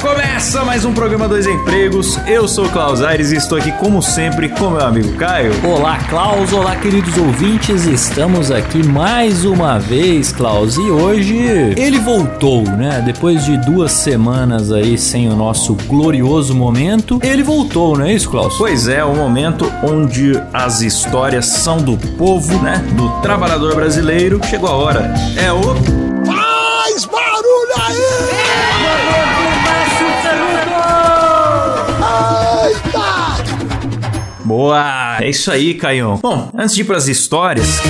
Começa mais um programa Dois Empregos. Eu sou o Klaus Aires e estou aqui, como sempre, com meu amigo Caio. Olá, Klaus. Olá, queridos ouvintes. Estamos aqui mais uma vez, Klaus. E hoje ele voltou, né? Depois de duas semanas aí sem o nosso glorioso momento, ele voltou, não é isso, Klaus? Pois é, o momento onde as histórias são do povo, né? Do trabalhador brasileiro. Chegou a hora. É o. Faz barulho aí! Boa! É isso aí, Caião. Bom, antes de ir pras histórias,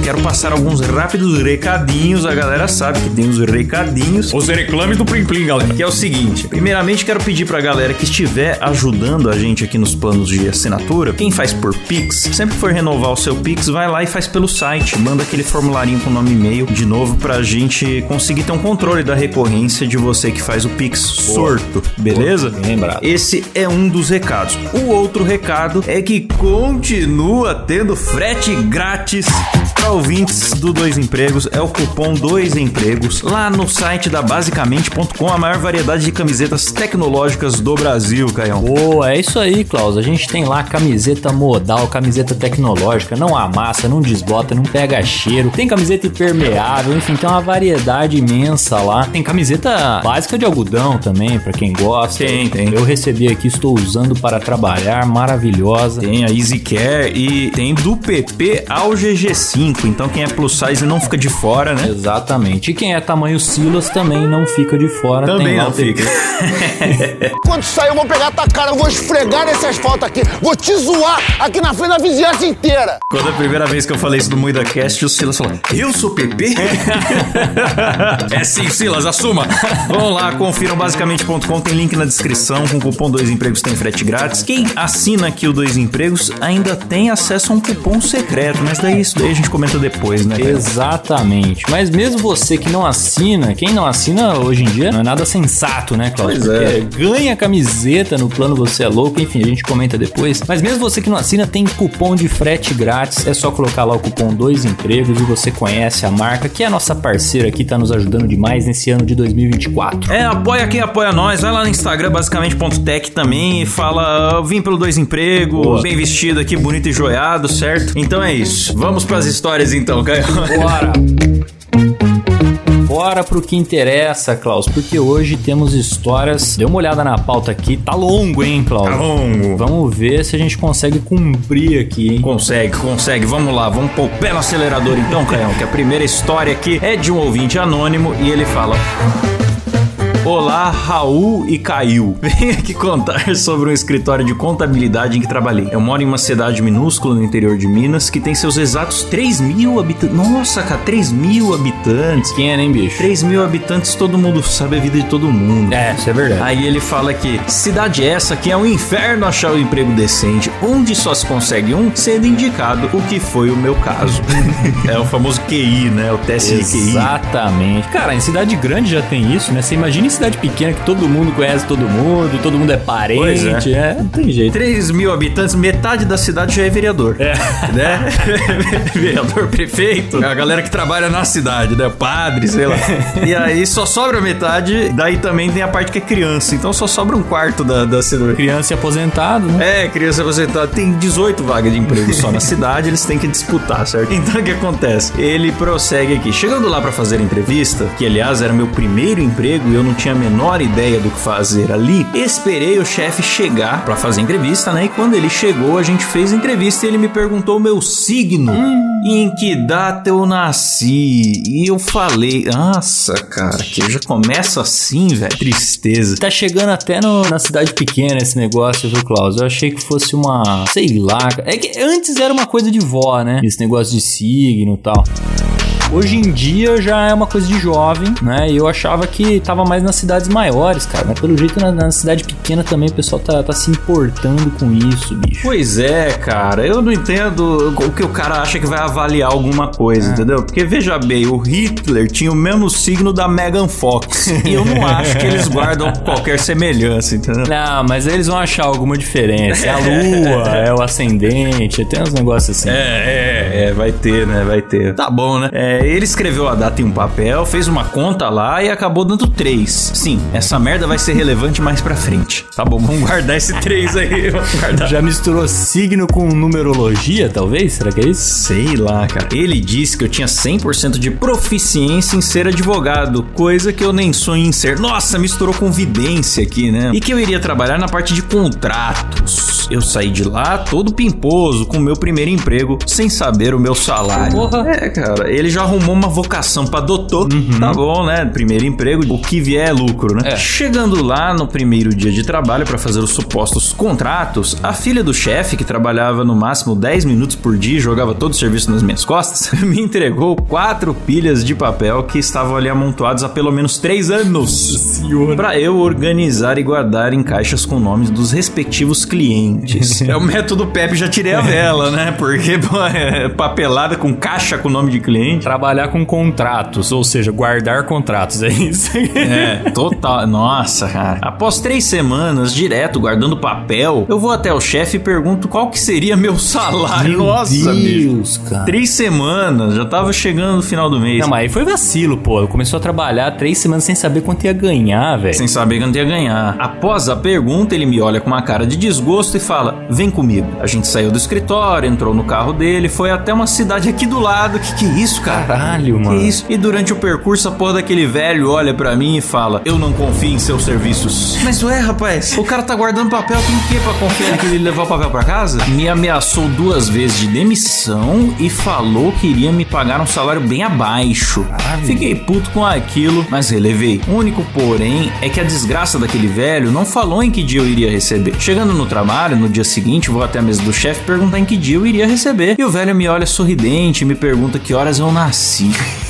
quero passar alguns rápidos recadinhos. A galera sabe que tem os recadinhos. Os reclames do Plim Plim, galera. Que é o seguinte: primeiramente, quero pedir pra galera que estiver ajudando a gente aqui nos planos de assinatura, quem faz por Pix, sempre que for renovar o seu Pix, vai lá e faz pelo site. Manda aquele formularinho com nome e e-mail de novo pra gente conseguir ter um controle da recorrência de você que faz o Pix sorto, beleza? Bem lembrado. Esse é um dos recados. O outro recado é que continua tendo frete grátis para ouvintes do Dois Empregos. É o cupom Dois Empregos lá no site da basicamente.com, a maior variedade de camisetas tecnológicas do Brasil, Caião. Boa, é isso aí, Klaus. A gente tem lá camiseta modal, camiseta tecnológica, não amassa, não desbota, não pega cheiro. Tem camiseta impermeável, enfim, tem uma variedade imensa lá. Tem camiseta básica de algodão também, pra quem gosta. Tem, tem. Eu recebi aqui, estou usando para trabalhar, maravilhosa. Tem a Easy Care e tem do PP ao GG5. Então quem é plus size não fica de fora, né? Exatamente. E quem é tamanho Silas também não fica de fora. Também não fica. Quando sair, eu vou pegar tua cara, eu vou esfregar nesse asfalto aqui, vou te zoar aqui na frente da vizinhança inteira. Quando a primeira vez que eu falei isso no MuidaCast, o Silas falou: Eu sou PP? é sim, Silas, assuma. Vão lá, confiram basicamente.com, tem link na descrição. Com o cupom Dois Empregos tem frete grátis. Quem assina aqui o Dois Empregos ainda tem acesso a um cupom secreto, mas daí isso daí a gente comenta depois, né? cara? Exatamente. Mas mesmo você que não assina, quem não assina hoje em dia não é nada sensato, né, Cláudio? Pois é. Ganha camiseta no plano Você é Louco, enfim, a gente comenta depois. Mas mesmo você que não assina, tem cupom de frete grátis. É só colocar lá o cupom Dois Empregos e você conhece a marca, que é a nossa parceira aqui, tá nos ajudando demais nesse ano de 2024. É, apoia quem apoia nós. Vai lá no Instagram, basicamente.tech também, e fala: "Eu vim pelo dois empregos, Boa. bem vestido aqui, bonito e joiado, certo? Então é isso. Vamos pras histórias então, Caio. Bora! Bora pro que interessa, Klaus, porque hoje temos histórias. Dê uma olhada na pauta aqui, tá longo, hein, Klaus? Tá longo. Vamos ver se a gente consegue cumprir aqui, hein? Consegue, consegue. Vamos lá, vamos pôr o pé no acelerador então, Caião, que a primeira história aqui é de um ouvinte anônimo e ele fala. Olá, Raul e Caiu. Venho aqui contar sobre um escritório de contabilidade em que trabalhei. Eu moro em uma cidade minúscula no interior de Minas que tem seus exatos 3 mil habitantes. Nossa, cara, 3 mil habitantes. Quem é, nem bicho? 3 mil habitantes, todo mundo sabe a vida de todo mundo. É, isso é verdade. Aí ele fala que cidade essa que é um inferno achar um emprego decente, onde só se consegue um, sendo indicado o que foi o meu caso. é o famoso QI, né? O teste de QI. Exatamente. Cara, em cidade grande já tem isso, né? Você imagina em cidade pequena que todo mundo conhece todo mundo, todo mundo é parente. Pois é. é. não tem jeito. 3 mil habitantes, metade da cidade já é vereador. É. Né? vereador, prefeito, a galera que trabalha na cidade, né? Padre, sei lá. E aí só sobra metade, daí também tem a parte que é criança, então só sobra um quarto da, da cidade. Criança e aposentado, né? É, criança aposentada. Tem 18 vagas de emprego só na cidade, eles têm que disputar, certo? Então o que acontece? Ele prossegue aqui. Chegando lá pra fazer a entrevista, que aliás era meu primeiro emprego e eu não tinha a menor ideia do que fazer ali, esperei o chefe chegar pra fazer entrevista, né? E quando ele chegou, a gente fez a entrevista e ele me perguntou o meu signo. E em que data eu nasci? E eu falei, nossa, cara, que já começa assim, velho. Tristeza. Tá chegando até no- na cidade pequena esse negócio, viu, Klaus? Eu achei que fosse uma. Sei lá. É que antes era uma coisa de vó, né? Esse negócio de signo e tal. Hoje em dia já é uma coisa de jovem, né? E eu achava que tava mais nas cidades maiores, cara. Mas pelo jeito na, na cidade pequena também o pessoal tá, tá se importando com isso, bicho. Pois é, cara, eu não entendo o que o cara acha que vai avaliar alguma coisa, entendeu? Porque veja bem, o Hitler tinha o mesmo signo da Megan Fox. e eu não acho que eles guardam qualquer semelhança, entendeu? Não, mas eles vão achar alguma diferença. É a lua, é o ascendente, tem uns negócios assim. É, é, é, vai ter, né? Vai ter. Tá bom, né? É, ele escreveu a data em um papel, fez uma conta lá e acabou dando três. Sim, essa merda vai ser relevante mais pra frente. Tá bom, vamos guardar esse três aí. Vamos guardar. Já misturou signo com numerologia, talvez? Será que é isso? Sei lá, cara. Ele disse que eu tinha 100% de proficiência em ser advogado, coisa que eu nem sonho em ser. Nossa, misturou com vidência aqui, né? E que eu iria trabalhar na parte de contratos. Eu saí de lá todo pimposo com o meu primeiro emprego, sem saber o meu salário. Porra. É, cara, ele já arrumou uma vocação pra doutor. Tá bom, né? Primeiro emprego, o que vier é lucro, né? É. Chegando lá no primeiro dia de trabalho pra fazer os supostos contratos, a filha do chefe, que trabalhava no máximo 10 minutos por dia e jogava todo o serviço nas minhas costas, me entregou quatro pilhas de papel que estavam ali amontoados há pelo menos três anos. Pra eu organizar e guardar em caixas com nomes dos respectivos clientes. é o método Pepe, já tirei a vela, né? Porque pô, é papelada com caixa com nome de cliente. Trabalhar com contratos, ou seja, guardar contratos, é isso. É, total. Nossa, cara. Após três semanas direto guardando papel, eu vou até o chefe e pergunto qual que seria meu salário. Nossa, bicho. Deus, cara. Três semanas, já tava chegando no final do mês. Não, mas aí foi vacilo, pô. Começou a trabalhar três semanas sem saber quanto ia ganhar, velho. Sem saber quanto ia ganhar. Após a pergunta, ele me olha com uma cara de desgosto e fala: Vem comigo. A gente saiu do escritório, entrou no carro dele, foi até uma cidade aqui do lado. Que que é isso, cara? Caralho, Que mano. isso? E durante o percurso, a porra daquele velho olha pra mim e fala: Eu não confio em seus serviços. Mas ué, rapaz, o cara tá guardando papel, tem o que pra confiar que ele levou o papel pra casa? Me ameaçou duas vezes de demissão e falou que iria me pagar um salário bem abaixo. Fiquei puto com aquilo, mas relevei. O único porém é que a desgraça daquele velho não falou em que dia eu iria receber. Chegando no trabalho, no dia seguinte, vou até a mesa do chefe perguntar em que dia eu iria receber. E o velho me olha sorridente e me pergunta que horas eu nasci.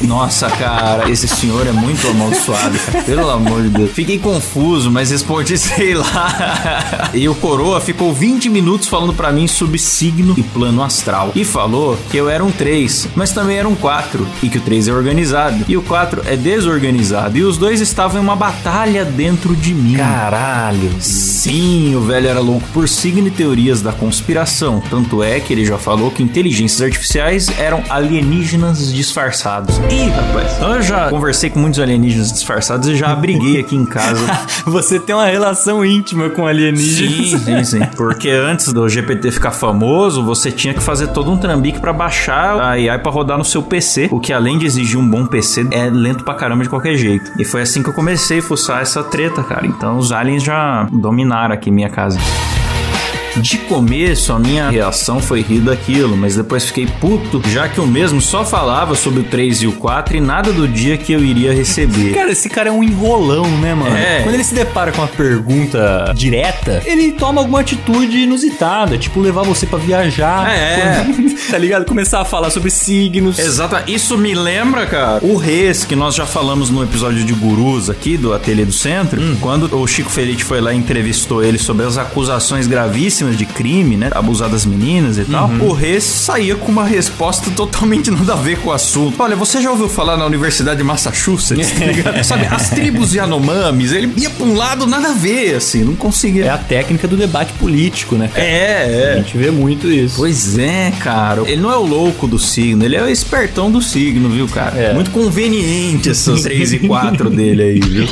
Nossa, cara, esse senhor é muito amaldiçoado, cara. Pelo amor de Deus. Fiquei confuso, mas respondi, sei lá. E o coroa ficou 20 minutos falando pra mim sobre signo e plano astral. E falou que eu era um 3, mas também era um 4. E que o 3 é organizado. E o 4 é desorganizado. E os dois estavam em uma batalha dentro de mim. Caralho. Sim, o velho era louco por signo e teorias da conspiração. Tanto é que ele já falou que inteligências artificiais eram alienígenas disfarçados. Ih, rapaz, eu já conversei com muitos alienígenas disfarçados e já abriguei aqui em casa. Você tem uma relação íntima com Sim, alienígenas. sim, sim. Porque antes do GPT ficar famoso, você tinha que fazer todo um trambique pra baixar a AI pra rodar no seu PC. O que além de exigir um bom PC, é lento pra caramba de qualquer jeito. E foi assim que eu comecei a fuçar essa treta, cara. Então os aliens já dominaram aqui minha casa. De começo, a minha reação foi rir daquilo, mas depois fiquei puto, já que o mesmo só falava sobre o 3 e o 4 e nada do dia que eu iria receber. Cara, esse cara é um enrolão, né, mano? É. Quando ele se depara com uma pergunta direta, ele toma alguma atitude inusitada, tipo levar você pra viajar. É. tá ligado? Começar a falar sobre signos. Exato, isso me lembra, cara, o Reis, que nós já falamos no episódio de Gurus aqui do Ateliê do Centro, quando o Chico Felite foi lá e entrevistou ele sobre as acusações gravíssimas de crime, né? Abusar das meninas e tal. O Reis saía com uma resposta totalmente nada a ver com o assunto. Olha, você já ouviu falar na Universidade de Massachusetts, tá ligado? Sabe, as tribos Yanomamis, ele ia pra um lado nada a ver, assim, não conseguia. É a técnica do debate político, né? cara? É, A é. gente vê muito isso. Pois é, cara. Ele não é o louco do signo, ele é o espertão do signo, viu, cara? É. Muito conveniente essas 3 e 4 dele aí, viu?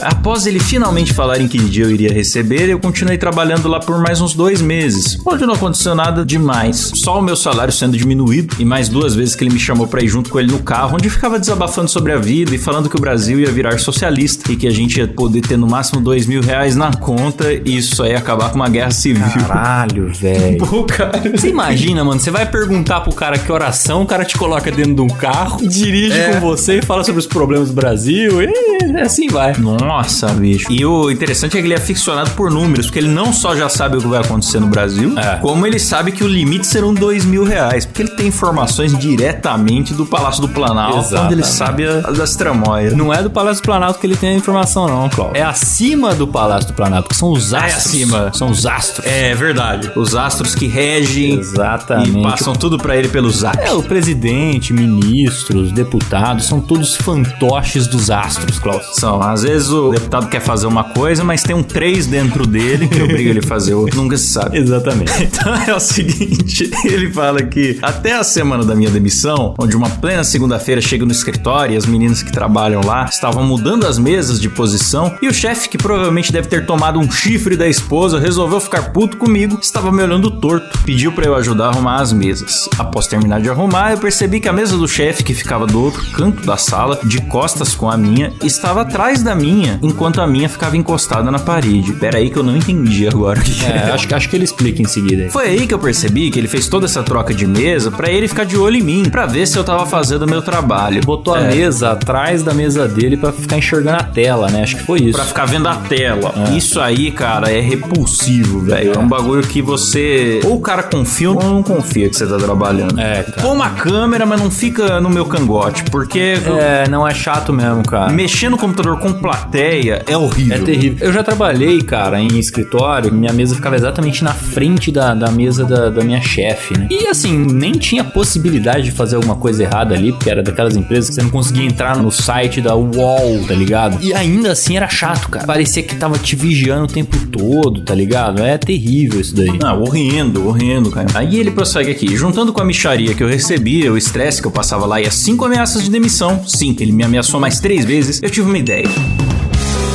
Após ele finalmente falar em que dia eu iria receber, eu continuei trabalhando lá por mais uns dois meses, onde não aconteceu nada demais. Só o meu salário sendo diminuído e mais duas vezes que ele me chamou pra ir junto com ele no carro, onde ficava desabafando sobre a vida e falando que o Brasil ia virar socialista e que a gente ia poder ter no máximo dois mil reais na conta e isso aí ia acabar com uma guerra civil. Caralho, velho. Pô, cara. Você imagina, mano, você vai perguntar pro cara que oração, o cara te coloca dentro de um carro, dirige É. com você e fala sobre os problemas do Brasil, e assim vai. Nossa, bicho. E o interessante é que ele é aficionado por números, porque ele não só já sabe o que vai acontecer no Brasil, É. como ele sabe que o limite serão dois mil reais, porque ele tem informações diretamente do Palácio do Planalto, onde Exatamente. ele sabe a- das tramóias. Não é do Palácio do Planalto que ele tem a informação, não, Cláudio. É acima do Palácio do Planalto, que são os É astros. acima. São os astros. É verdade. Os astros que regem Exatamente. e passam tudo pra ele pelo zap. É, o presidente, ministros, deputados, são todos fantoches dos astros, Klaus. São, às vezes o deputado quer fazer uma coisa, mas tem um 3 dentro dele que obriga ele a fazer outra. Nunca se sabe. Exatamente. Então é o seguinte, ele fala que até a semana da minha demissão, onde uma plena segunda-feira chega no escritório e as meninas que trabalham lá estavam mudando as mesas de posição e o chefe, que provavelmente deve ter tomado um chifre da esposa, resolveu ficar puto comigo, estava me olhando torto, pediu pra eu ajudar a arrumar as mesas. Após terminar de arrumar, eu percebi que a mesa do chefe, que ficava do outro canto da sala, de costas com a minha, estava atrás da minha, enquanto a minha ficava encostada na parede. Pera aí que eu não entendi agora o que É, acho, que- acho que ele explica em seguida. aí. Foi aí que eu percebi que ele fez toda essa troca de mesa pra ele ficar de olho em mim, pra ver se eu tava fazendo o meu trabalho. Botou a É, mesa atrás da mesa dele pra ficar enxergando a tela, né? Acho que foi isso. Pra ficar vendo a tela. Isso aí, cara, é repulsivo, velho. É. um bagulho que você. Ou o cara confia ou não confia que você tá trabalhando. É, cara. Põe uma câmera, mas não fica no meu cangote, porque. É, não é chato mesmo, cara. Mexer no computador com plateia é horrível. É terrível. Eu já trabalhei, cara, em escritório. Minha mesa ficava exatamente na frente da, da mesa da, da minha chefe, né? E assim, nem tinha possibilidade de fazer alguma coisa errada ali, porque era daquelas empresas que você não conseguia entrar no site da UOL, tá ligado? E ainda assim era chato, cara. Parecia que tava te vigiando o tempo todo, tá ligado? É terrível isso daí. Ah, horrendo, horrendo, cara. Aí ele prossegue aqui. Juntando com a micharia que eu recebia, o estresse que eu passava lá e as cinco ameaças de demissão, sim, ele me ameaçou mais três vezes, eu tive uma ideia.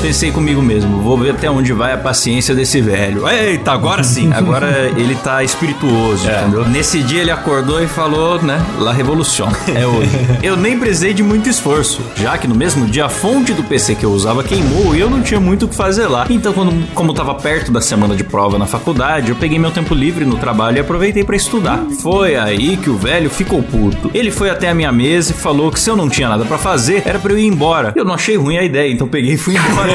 Pensei comigo mesmo, vou ver até onde vai a paciência desse velho. Eita, agora sim, agora ele tá espirituoso, entendeu? Nesse dia ele acordou e falou, né, La Revolution. É hoje. Eu nem precisei de muito esforço, já que no mesmo dia a fonte do PC que eu usava queimou e eu não tinha muito o que fazer lá. Então, quando, como tava perto da semana de prova na faculdade, eu peguei meu tempo livre no trabalho e aproveitei pra estudar. Foi aí que o velho ficou puto. Ele foi até a minha mesa e falou que se eu não tinha nada pra fazer, era pra eu ir embora. Eu não achei ruim a ideia, então peguei e fui embora.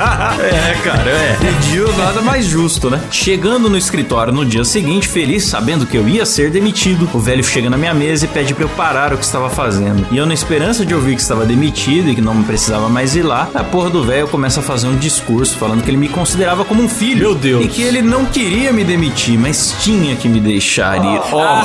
é, cara, é. Pediu nada mais justo, né? Chegando no escritório no dia seguinte, feliz sabendo que eu ia ser demitido, o velho chega na minha mesa e pede pra eu parar o que estava fazendo. E eu, na esperança de ouvir que estava demitido e que não precisava mais ir lá, a porra do velho começa a fazer um discurso falando que ele me considerava como um filho. Meu Deus. E que ele não queria me demitir, mas tinha que me deixar ir. Ó,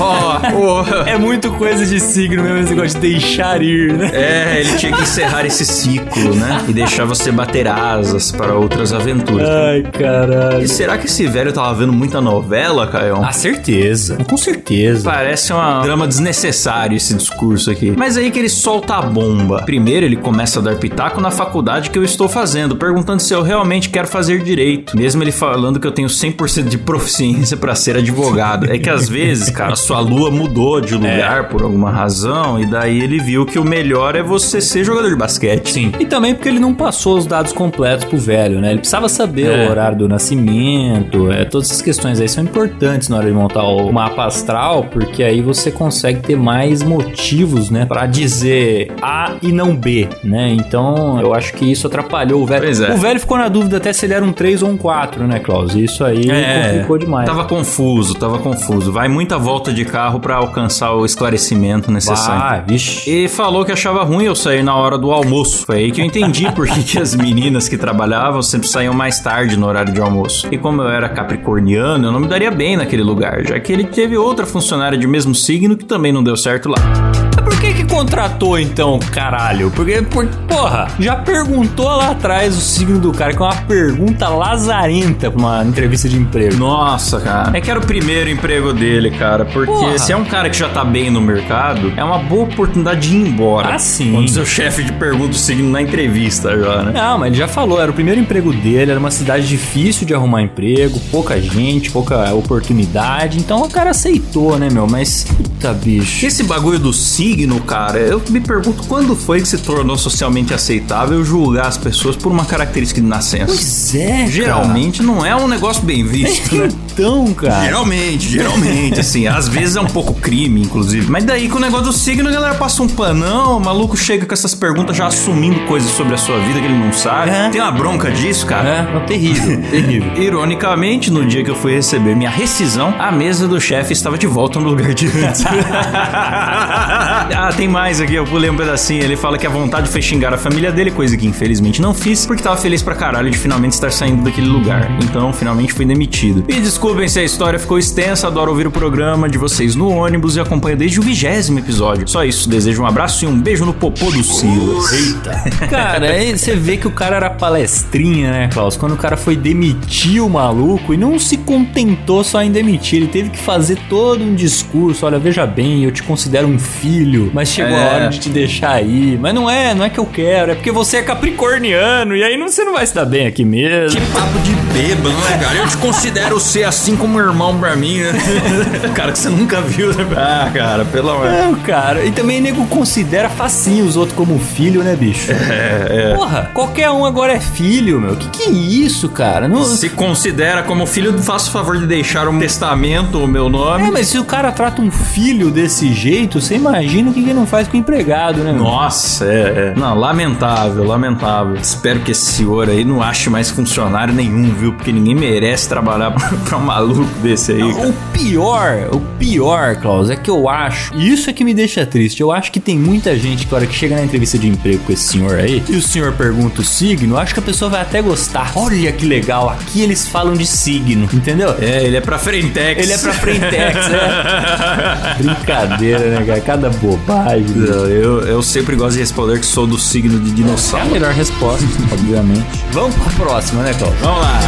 ó, ó. É muito coisa de signo mesmo esse negócio de deixar ir, né? É, ele tinha que encerrar esse ciclo, né? E deixar você bater asas para outras aventuras. Ai, caralho. E será que esse velho tava vendo muita novela, Caio? Ah, certeza. Com certeza. Parece um drama desnecessário esse discurso aqui. Mas aí que ele solta a bomba. Primeiro, ele começa a dar pitaco na faculdade que eu estou fazendo, perguntando se eu realmente quero fazer direito. Mesmo ele falando que eu tenho 100% de proficiência pra ser advogado. É que às vezes, cara, a sua lua mudou de lugar por alguma razão, e daí ele viu que o melhor é você ser jogador de basquete. Sim. E também porque ele não passou os dados completos pro velho, né? Ele precisava saber É. o horário do nascimento, é, todas essas questões aí são importantes na hora de montar o mapa astral, porque aí você consegue ter mais motivos, né, Pra dizer A e não B, né? Então, eu acho que isso atrapalhou o velho. Pois é. O velho ficou na dúvida até se ele era um 3 ou um 4, né, Klaus? Isso aí complicou demais. É, Tava confuso, tava confuso. Vai muita volta de carro pra alcançar o esclarecimento necessário. Ah, vixe. E falou que achava ruim eu sair na hora do almoço. Foi aí que eu entendi por que, que as meninas que trabalhavam sempre saíam mais tarde no horário de almoço. E como eu era capricorniano, eu não me daria bem naquele lugar, já que ele teve outra funcionária de mesmo signo que também não deu certo lá. Que que contratou então, caralho? Porque, por, porra, já perguntou lá atrás o signo do cara, que é uma pergunta lazarenta pra uma entrevista de emprego. Nossa, cara. É que era o primeiro emprego dele, cara. Porque Porra. se é um cara que já tá bem no mercado, é uma boa oportunidade de ir embora. Ah, sim. Quando seu chefe te pergunta o signo na entrevista já, né? Não, mas ele já falou, era o primeiro emprego dele, era uma cidade difícil de arrumar emprego, pouca gente, pouca oportunidade, então o cara aceitou, né, meu? Mas, puta bicho. Esse bagulho do signo, cara, eu me pergunto quando foi que se tornou socialmente aceitável julgar as pessoas por uma característica de nascença. Pois é, cara. Geralmente não é um negócio bem visto, né? Então, cara. Geralmente, geralmente, assim, às vezes é um pouco crime, inclusive. Mas daí com o negócio do signo, a galera passa um panão, o maluco chega com essas perguntas já assumindo coisas sobre a sua vida que ele não sabe. É. Tem uma bronca disso, cara. É, não, terrível, terrível. Ironicamente, no dia que eu fui receber minha rescisão, a mesa do chefe estava de volta no lugar de antes. ah, tem mais aqui, eu pulei um pedacinho. Ele fala que a vontade foi xingar a família dele, coisa que infelizmente não fiz, porque tava feliz pra caralho de finalmente estar saindo daquele lugar. Então, finalmente fui demitido. E desculpem se a história ficou extensa, adoro ouvir o programa de vocês no ônibus e acompanho desde o vigésimo episódio. Só isso, desejo um abraço e um beijo no popô do Silas. Eita. Cara, aí você vê que o cara era palestrinha, né, Klaus? Quando o cara foi demitir o maluco e não se contentou só em demitir, ele teve que fazer todo um discurso. Olha, veja bem, eu te considero um filho, mas chegou a É. hora de te deixar aí. Mas não é, não é que eu quero, é porque você é capricorniano e aí não, você não vai se dar bem aqui mesmo. Que papo de bêbado, né, cara? Eu te considero ser assim como irmão pra mim, né? cara, que você nunca viu, né? Ah, cara, pelo amor. Não, cara. E também nego considera facinho os outros como filho, né, bicho? É, é. Porra, qualquer um agora é filho, meu. Que que é isso, cara? Não... Se considera como filho, faça o favor de deixar um testamento, o meu nome. É, mas se o cara trata um filho desse jeito, você imagina o que ele não faz com o empregado, né? Nossa, é, é. Não, lamentável, lamentável. Espero que esse senhor aí não ache mais funcionário nenhum, viu? Porque ninguém merece trabalhar pra um maluco desse aí. cara. O pior, o pior, Klaus, é que eu acho, e isso é que me deixa triste, eu acho que tem muita gente que hora que chega na entrevista de emprego com esse senhor aí, e o senhor pergunta o signo, acho que a pessoa vai até gostar. Olha que legal, aqui eles falam de signo, entendeu? É, ele é pra Frentex. Ele é pra Frentex, é. Brincadeira, né, cara? Cada bobagem. Não, Eu, eu sempre gosto de responder que sou do signo de É a dinossauro. melhor resposta, obviamente. Vamos pra próxima, né, Klaus? Vamos lá.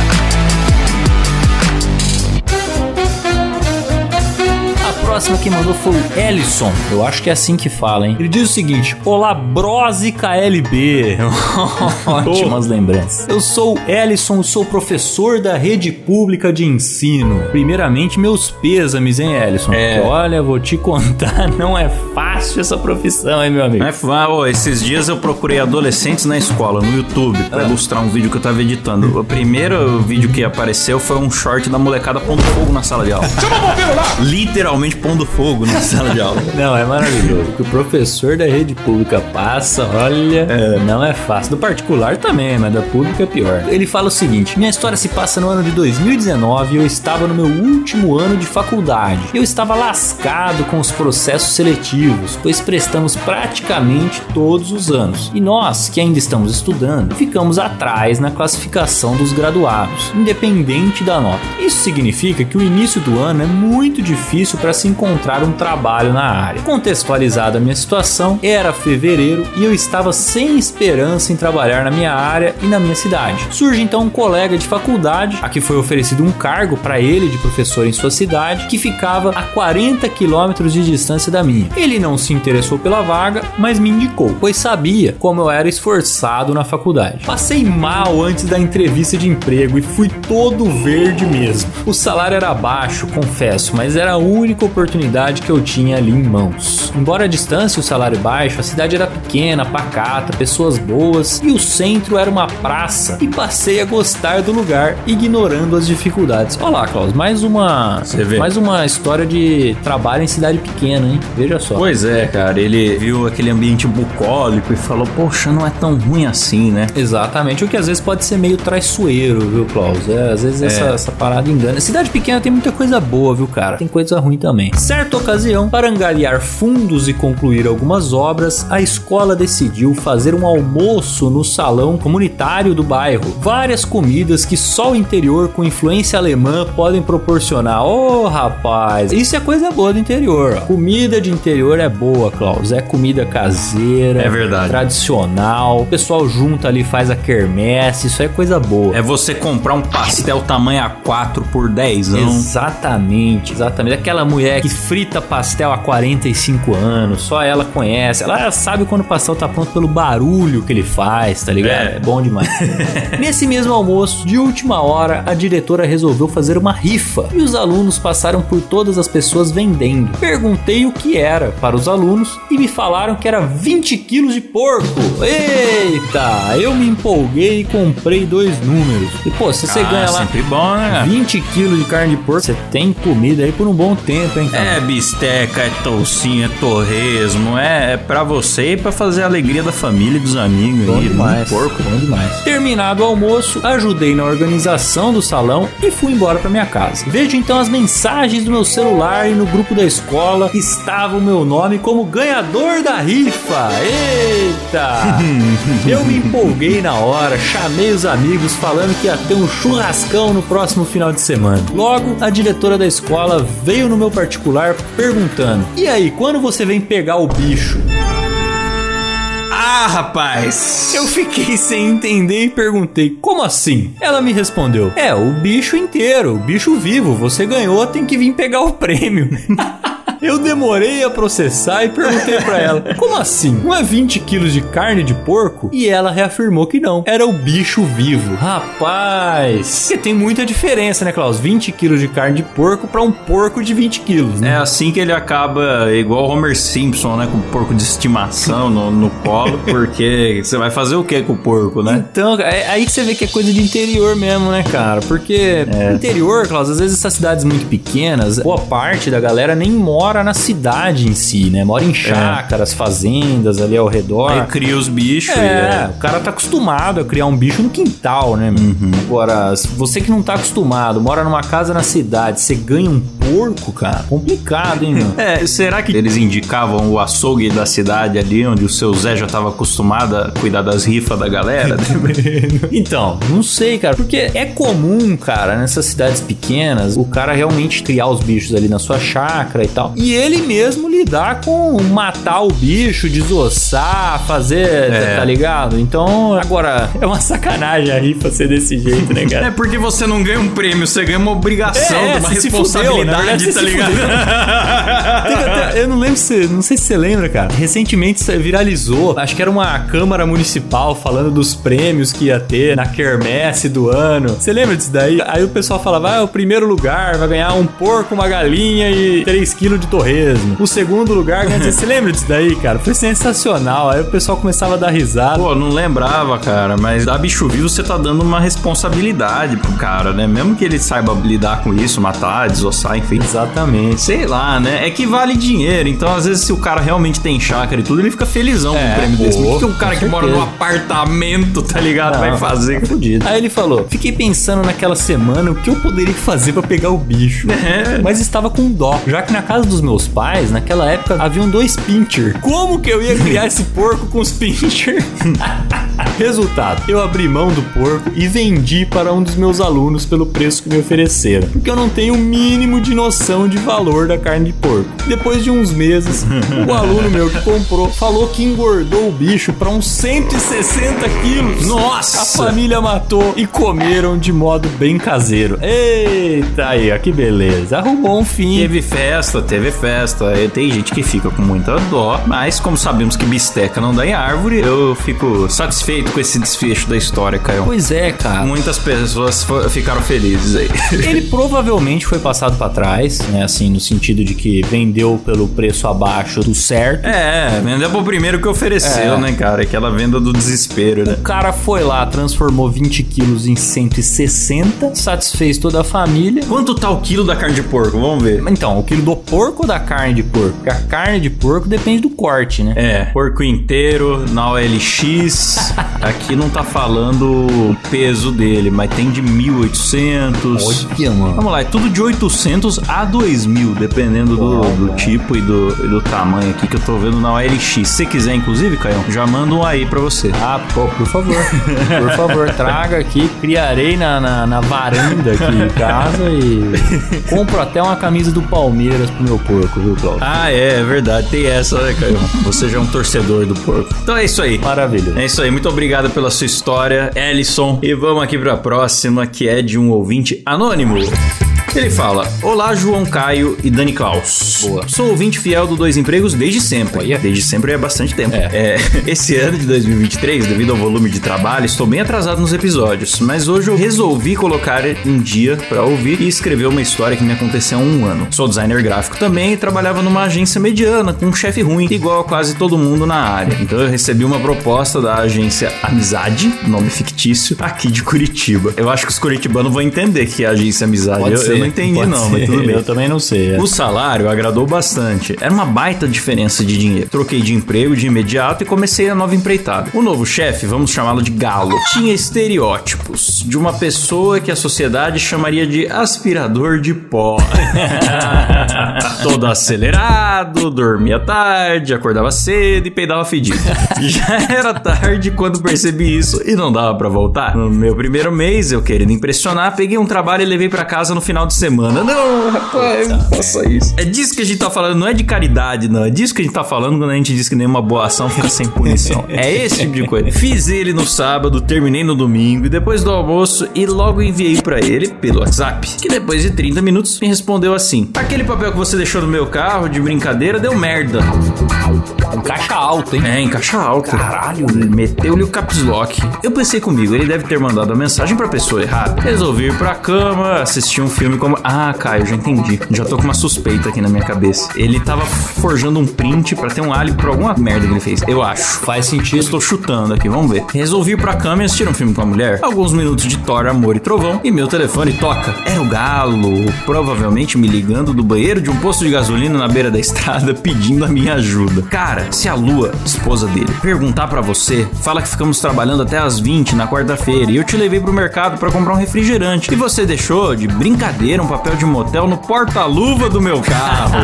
A próxima que mandou foi o Ellison. Eu acho que é assim que fala, hein? Ele diz o seguinte: Olá, Brose KLB. Ótimas lembranças. Eu sou o Ellison, sou professor da rede pública de ensino. Primeiramente, meus pêsames, hein, Ellison? É. Porque, Olha, vou te contar, não é fácil essa profissão, hein, meu amigo? É, ah, ô, esses dias eu procurei adolescentes na escola, no YouTube, pra ilustrar um vídeo que eu tava editando. O primeiro vídeo que apareceu foi um short da molecada pondo fogo na sala de aula. Chama o bombeiro lá! Literalmente pondo fogo na sala de aula. Não, é maravilhoso. O que o professor da rede pública passa, olha, não é fácil. Do particular também, mas da pública é pior. Ele fala o seguinte: minha história se passa no ano de 2019 e eu estava no meu último ano de faculdade. Eu estava lascado com os processos seletivos, pois prestamos praticamente todos os anos. E nós, que ainda estamos estudando, ficamos atrás na classificação dos graduados, independente da nota. Isso significa que o início do ano é muito difícil para se encontrar um trabalho na área. Contextualizada a minha situação, era fevereiro e eu estava sem esperança em trabalhar na minha área e na minha cidade. Surge então um colega de faculdade, a que foi oferecido um cargo para ele de professor em sua cidade, que ficava a 40 quilômetros de distância da minha. Ele não se interessou pela vaga, mas me indicou, pois sabia como eu era esforçado na faculdade. Passei mal antes da entrevista de emprego e fui todo verde mesmo. O salário era baixo, confesso, mas era a única oportunidade que eu tinha ali em mãos. Embora a distância e o salário baixo, a cidade era pequena, pacata, pessoas boas e o centro era uma praça e passei a gostar do lugar, ignorando as dificuldades. Olha lá, Klaus, mais uma, mais uma história de trabalho em cidade pequena, hein? Veja só. Pois é, cara, ele viu aquele ambiente bucólico e falou, poxa, não é tão ruim assim, né? Exatamente, o que às vezes pode ser meio traiçoeiro, viu, Klaus? É, às vezes essa, essa parada engana. Cidade pequena tem muita coisa boa, viu, cara? Tem coisa ruim também. Também. Certa ocasião, para angariar fundos e concluir algumas obras, a escola decidiu fazer um almoço no salão comunitário do bairro. Várias comidas que só o interior com influência alemã podem proporcionar. Oh, rapaz, isso é coisa boa do interior. ó. Comida de interior é boa, Klaus. É comida caseira. É verdade. Tradicional. O pessoal junta ali, faz a quermesse. Isso é coisa boa. É você comprar um pastel tamanho A4 por 10 Exatamente, exatamente. Aquela mulher que frita pastel há 45 anos, só ela conhece. Ela sabe quando o pastel tá pronto pelo barulho que ele faz, tá ligado? É. É, bom demais. Nesse mesmo almoço, de última hora, a diretora resolveu fazer uma rifa e os alunos passaram por todas as pessoas vendendo. Perguntei o que era para os alunos e me falaram que era 20 quilos de porco. Eita, eu me empolguei e comprei dois números. E pô, se você Ah, ganha lá bom, né? 20 quilos de carne de porco, você tem comida aí por um bom tempo, hein, cara? É bisteca, é toucinho, é torresmo, é, é pra você e pra fazer a alegria da família e dos amigos. Bom aí, demais, muito porco. bom demais. Terminado o almoço, ajudei na organização do salão e fui embora pra minha casa. Vejo então as mensagens do meu celular e no grupo da escola estava o meu nome como ganhador da rifa. Eita! Eu me empolguei na hora, chamei os amigos falando que ia ter um churrascão no próximo final de semana. Logo, a diretora da escola veio no meu particular perguntando: "E aí, quando você vem pegar o bicho?" Ah, rapaz! Eu fiquei sem entender e perguntei: Como assim? Ela me respondeu: É, o bicho inteiro, o bicho vivo. Você ganhou, tem que vir pegar o prêmio. Eu demorei a processar e perguntei pra ela: Como assim? Não é 20 quilos de carne de porco? E ela reafirmou que não. Era o bicho vivo. Rapaz, porque tem muita diferença, né, Klaus? 20 quilos de carne de porco pra um porco de 20 quilos, né? É assim que ele acaba igual o Homer Simpson, né? Com o porco de estimação no, no colo, porque você vai fazer o que com o porco, né? Então, é aí que você vê que é coisa de interior mesmo, né, cara? Porque interior, Klaus, às vezes essas cidades muito pequenas, boa parte da galera nem mora na cidade em si, né? Mora em chácaras, fazendas ali ao redor. Aí cria os bichos e É, é. o cara tá acostumado a criar um bicho no quintal, né? meu? Agora, você que não tá acostumado, mora numa casa na cidade, você ganha um porco, cara, complicado, hein, meu? É, será que eles indicavam o açougue da cidade ali, onde o seu Zé já tava acostumado a cuidar das rifas da galera? Então, não sei, cara, porque é comum, cara, nessas cidades pequenas, o cara realmente criar os bichos ali na sua chácara e tal. E ele mesmo lidar com matar o bicho, desossar, fazer, É. tá ligado? Então, agora, é uma sacanagem a rifa ser desse jeito, né, É cara? porque você não ganha um prêmio, você ganha uma obrigação, É, uma você se fudeu, na verdade, responsabilidade, tá ligado? Até- eu não lembro se, não sei se você lembra, cara. Recentemente viralizou. Acho que era uma câmara municipal falando dos prêmios que ia ter na quermesse do ano. Você lembra disso daí? Aí o pessoal falava: ah, o primeiro lugar vai ganhar um porco, uma galinha e 3 quilos de torresmo. O segundo lugar ganha. Você lembra disso daí, cara? Foi sensacional. Aí o pessoal começava a dar risada. Pô, não lembrava, cara, mas da bicho vivo você tá dando uma responsabilidade pro cara, né? Mesmo que ele saiba lidar com isso, matar, desossar, enfim. Exatamente. Sei lá, né? É que vale dinheiro. Então, às vezes, se o cara realmente tem chácara e tudo, ele fica felizão com É, um prêmio pô, desse. O que um cara com que mora num apartamento, tá ligado? vai Não, fazer. tá fudido. Aí ele falou: Fiquei pensando naquela semana o que eu poderia fazer pra pegar o bicho. É. Mas estava com dó, já que na casa dos meus pais, naquela época, haviam dois pincher. Como que eu ia criar esse porco com os pincher? Resultado: eu abri mão do porco e vendi para um dos meus alunos pelo preço que me ofereceram. Porque eu não tenho o mínimo de noção de valor da carne de porco. Depois de uns meses, o aluno meu que comprou falou que engordou o bicho para uns 160 quilos. Nossa! A família matou e comeram de modo bem caseiro. Eita aí, ó, que beleza. Arrumou um fim. Teve festa, teve festa. E Tem gente que fica com muita dó, mas como sabemos que bisteca não dá em árvore, eu fico satisfeito com esse desfecho da história, Caio. Pois é, cara. Muitas pessoas ficaram felizes aí. Ele provavelmente foi passado pra trás, né? Assim, no sentido de que vendeu pelo preço abaixo do certo. É, vendeu pro primeiro que ofereceu, É. né, cara? Aquela venda do desespero, né? O cara foi lá, transformou 20 quilos em 160, satisfez toda a família. Quanto tá o quilo da carne de porco? Vamos ver. Então, o quilo do porco ou da carne de porco? Porque a carne de porco depende do corte, né? É, porco inteiro, na OLX. Aqui não tá falando o peso dele, mas tem de 1800. Olha, mano. Vamos lá, é tudo de 800 a 2000, dependendo do, do tipo e do, e do tamanho aqui que eu tô vendo na OLX. Se você quiser, inclusive, Caio, já manda um aí pra você. Ah, pô, por favor. Por favor, traga aqui. Criarei na, na, na varanda aqui em casa e compro até uma camisa do Palmeiras pro meu porco, viu, Cláudio? Ah, é, é verdade. Tem essa, né, Caio? Você já é um torcedor do porco. Então é isso aí. Maravilha. É isso aí, muito obrigado pela sua história, Ellison. E vamos aqui pra próxima, que é de um ouvinte anônimo. Ele fala: Olá, João Caio e Dani Klaus. Boa. Sou ouvinte fiel do Dois Empregos desde sempre. Olha. Desde sempre é bastante tempo. É. É, esse ano de 2023, devido ao volume de trabalho, estou bem atrasado nos episódios, mas hoje eu resolvi colocar um dia pra ouvir e escrever uma história que me aconteceu há um ano. Sou designer gráfico também e trabalhava numa agência mediana com um chefe ruim, igual a quase todo mundo na área. Então eu recebi uma proposta da agência Amizade, nome fictício, aqui de Curitiba. Eu acho que os curitibanos vão entender que é a agência Amizade. Pode eu, ser, eu não entendi pode não, mas tudo bem. Eu também não sei. é. O salário agradou bastante. Era uma baita diferença de dinheiro. Troquei de emprego de imediato e comecei a nova empreitada. O novo chefe, vamos chamá-lo de Galo, tinha estereótipos de uma pessoa que a sociedade chamaria de aspirador de pó. Todo acelerado, dormia tarde, acordava cedo e peidava fedido. Já era tarde quando percebi isso e não dava pra voltar. No meu primeiro mês, eu querendo impressionar, peguei um trabalho e levei pra casa no final de semana. Não, rapaz, não faça isso. É disso que a gente tá falando, não é de caridade, não. É disso que a gente tá falando quando a gente diz que nenhuma boa ação fica sem punição. É esse tipo de coisa. Fiz ele no sábado, terminei no domingo e depois do almoço e logo enviei pra ele pelo WhatsApp, que depois de 30 minutos me respondeu assim: Aquele papel que você deixou no meu carro de brincadeira deu merda. Um caixa alto, hein? É, em caixa alta. Caralho, Meteu-lhe o caps lock. Eu pensei comigo, ele deve ter mandado a mensagem pra pessoa errada. Resolvi ir pra cama, assistir um filme como. Ah, Caio, já entendi. Já tô com uma suspeita aqui na minha cabeça. Ele tava forjando um print pra ter um álibi pra alguma merda que ele fez. Eu acho. Faz sentido. estou chutando aqui, vamos ver. Resolvi ir pra cama e assistir um filme com a mulher. Alguns minutos de Thor, Amor e Trovão. E meu telefone toca. Era o galo, provavelmente me ligando do banheiro de um posto de gasolina na beira da estrada pedindo a minha ajuda. Cara, se a Lua, esposa dele, perguntar pra você, fala que ficamos trabalhando até às 20 na quarta-feira e eu te levei pro mercado pra comprar um refrigerante. E você deixou de brincadeira um papel de motel no porta-luva do meu carro.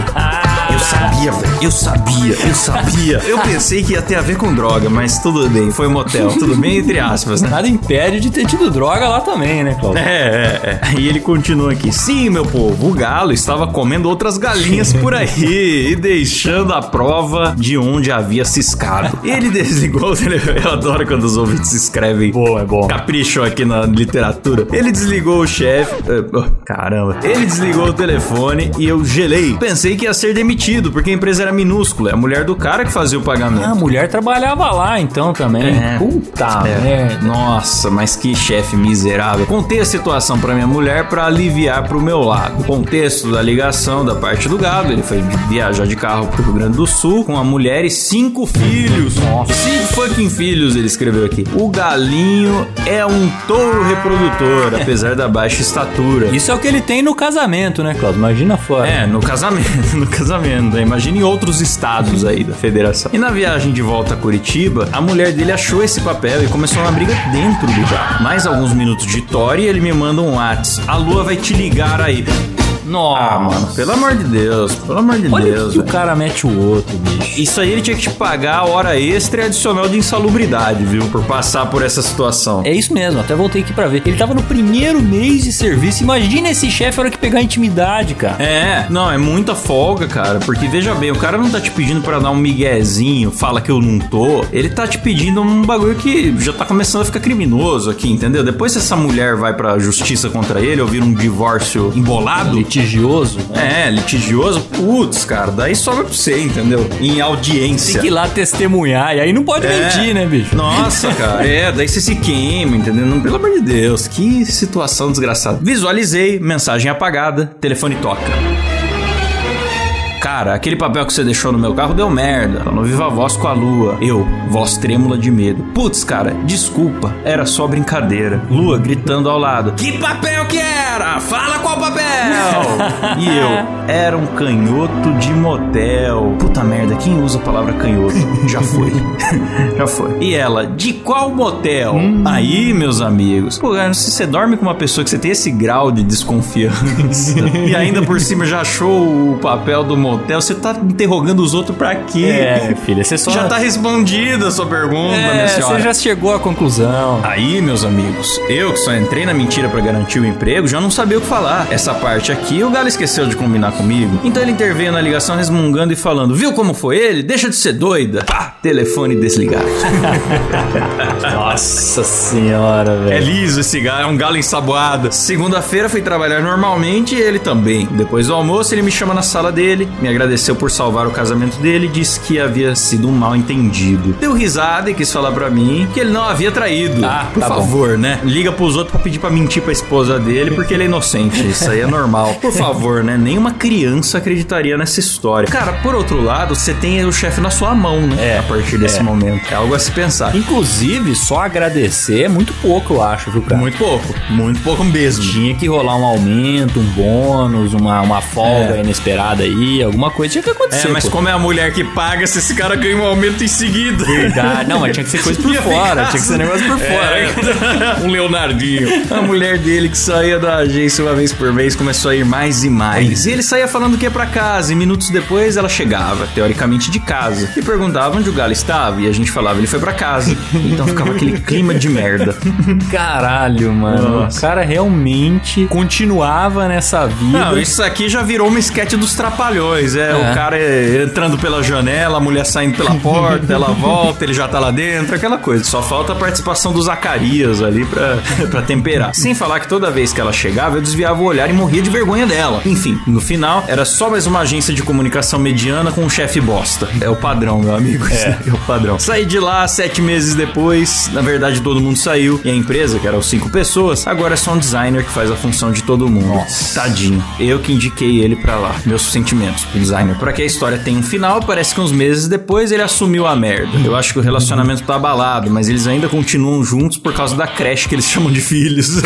Eu sabia, velho. Eu sabia, eu sabia. Eu pensei que ia ter a ver com droga, mas tudo bem, foi motel. Tudo bem, entre aspas, né? Nada impede de ter tido droga lá também, né, Cláudio? É, é, é. E ele continua aqui. Sim, meu povo, o galo estava comendo outras galinhas por aí e deixando a prova de onde havia ciscado. Ele desligou o telefone. Eu adoro quando os ouvintes escrevem. Bom, é bom. Capricho aqui na literatura. Ele desligou o chefe. eh, oh, Caramba. Ele desligou o telefone e eu gelei. Pensei que ia ser demitido, porque a empresa era minúscula. É a mulher do cara que fazia o pagamento. Ah, a mulher trabalhava lá então também. É. Puta É. merda. Nossa, mas que chefe miserável. Contei a situação pra minha mulher pra aliviar pro meu lado. Contexto da ligação da parte do gado, ele foi viajar de carro pro Rio Grande do Sul com a mulher e cinco filhos. Nossa. Cinco fucking filhos, ele escreveu aqui. O galinho é um touro reprodutor, apesar da baixa estatura. Isso é o que ele tem no casamento, né, Cláudio? Imagina fora. É, no casamento, no casamento. Né? Imagine em outros estados aí da federação. E na viagem de volta a Curitiba, a mulher dele achou esse papel e começou uma briga dentro do carro. Mais alguns minutos de Tori e ele me manda um WhatsApp. A lua vai te ligar aí. Nossa. Ah, mano, pelo amor de Deus, pelo amor de Olha Deus. que o cara mete o outro, bicho. Isso aí ele tinha que te pagar a hora extra e adicional de insalubridade, viu? Por passar por essa situação. É isso mesmo, até voltei aqui pra ver. Ele tava no primeiro mês de serviço. Imagina esse chefe a hora que pegar a intimidade, cara. É, não, é muita folga, cara. Porque veja bem, o cara não tá te pedindo pra dar um miguezinho, fala que eu não tô. Ele tá te pedindo um bagulho que já tá começando a ficar criminoso aqui, entendeu? Depois, se essa mulher vai pra justiça contra ele ou vira um divórcio embolado. Litigioso. né? É, litigioso, putz, cara, daí sobra pra você, entendeu? Em audiência. Tem que ir lá testemunhar. E aí não pode É. mentir, né, bicho? Nossa, cara, é, daí você se queima, entendeu? Não, pelo amor de Deus, que situação desgraçada. Visualizei, mensagem apagada, telefone toca. Cara, aquele papel que você deixou no meu carro deu merda. Falou viva voz com a lua. Eu, voz trêmula de medo. Putz, cara, desculpa. Era só brincadeira. Lua gritando ao lado. Que papel que era? Fala qual papel! e eu, era um canhoto de motel. Puta merda, quem usa a palavra canhoto? Já foi. Já foi. E ela, de qual motel? Aí, meus amigos. Pô, cara, se você dorme com uma pessoa que você tem esse grau de desconfiança e ainda por cima já achou o papel do motel, você tá interrogando os outros pra quê? É, filha, você só. Já tá respondida a sua pergunta, minha É, senhora. você já chegou à conclusão. Aí, meus amigos, eu que só entrei na mentira pra garantir o emprego, já não sabia o que falar. Essa parte aqui, o Galo esqueceu de combinar comigo. Então ele interveio na ligação resmungando e falando: Viu como foi ele? Deixa de ser doida. Pá, telefone desligado. Nossa senhora, É velho. liso esse galo, é um galo ensaboado. Segunda-feira fui trabalhar normalmente e ele também. Depois do almoço, ele me chama na sala dele, me agradeceu por salvar o casamento dele e disse que havia sido um mal entendido. Deu risada e quis falar pra mim que ele não havia traído. Ah, por tá bom. favor, né? Liga pros outros pra pedir pra mentir pra esposa dele porque ele é inocente. Isso aí é normal. Por favor, né? Nenhuma criança acreditaria nessa história. Cara, por outro lado, você tem o chefe na sua mão, né? É, A partir desse é. momento. É algo a se pensar. Inclusive, só agradecer é muito pouco, eu acho, viu, cara? Muito pouco. Muito pouco mesmo. Tinha que rolar um aumento, um bônus, uma, uma folga inesperada aí, alguma coisa tinha que acontecer. É, mas pô. como é a mulher que paga, se esse cara ganha um aumento em seguida. Verdade. Não, mas tinha que ser coisa por fora, tinha que ser negócio por fora. É, um Leonardinho. A mulher dele que saía da agência uma vez por mês começou a ir mais e mais. E ele saía falando que ia pra casa, e minutos depois ela chegava, teoricamente de casa, e perguntava onde o galo estava, e a gente falava, ele foi pra casa. Então ficava aquele clima de merda. Caralho, mano. Nossa. O cara realmente continuava nessa vida. Não, isso aqui já virou uma esquete dos trapalhões. É, É. o cara entrando pela janela, a mulher saindo pela porta, ela volta, ele já tá lá dentro, aquela coisa. Só falta a participação do Zacarias ali pra, pra temperar. Sem falar que toda vez que ela chegava, eu desviava o olhar e morria de vergonha dela. Enfim, no final, era só mais uma agência de comunicação mediana com um chefe bosta. É o padrão, meu amigo. É, é o padrão. Saí de lá sete meses depois. Na verdade, todo mundo saiu. E a empresa, que eram cinco pessoas, agora é só um designer que faz a função de todo mundo. Nossa. Tadinho. Eu que indiquei ele pra lá. Meus sentimentos designer. Pra que a história tenha um final, parece que uns meses depois ele assumiu a merda. Eu acho que o relacionamento tá abalado, mas eles ainda continuam juntos por causa da creche que eles chamam de filhos.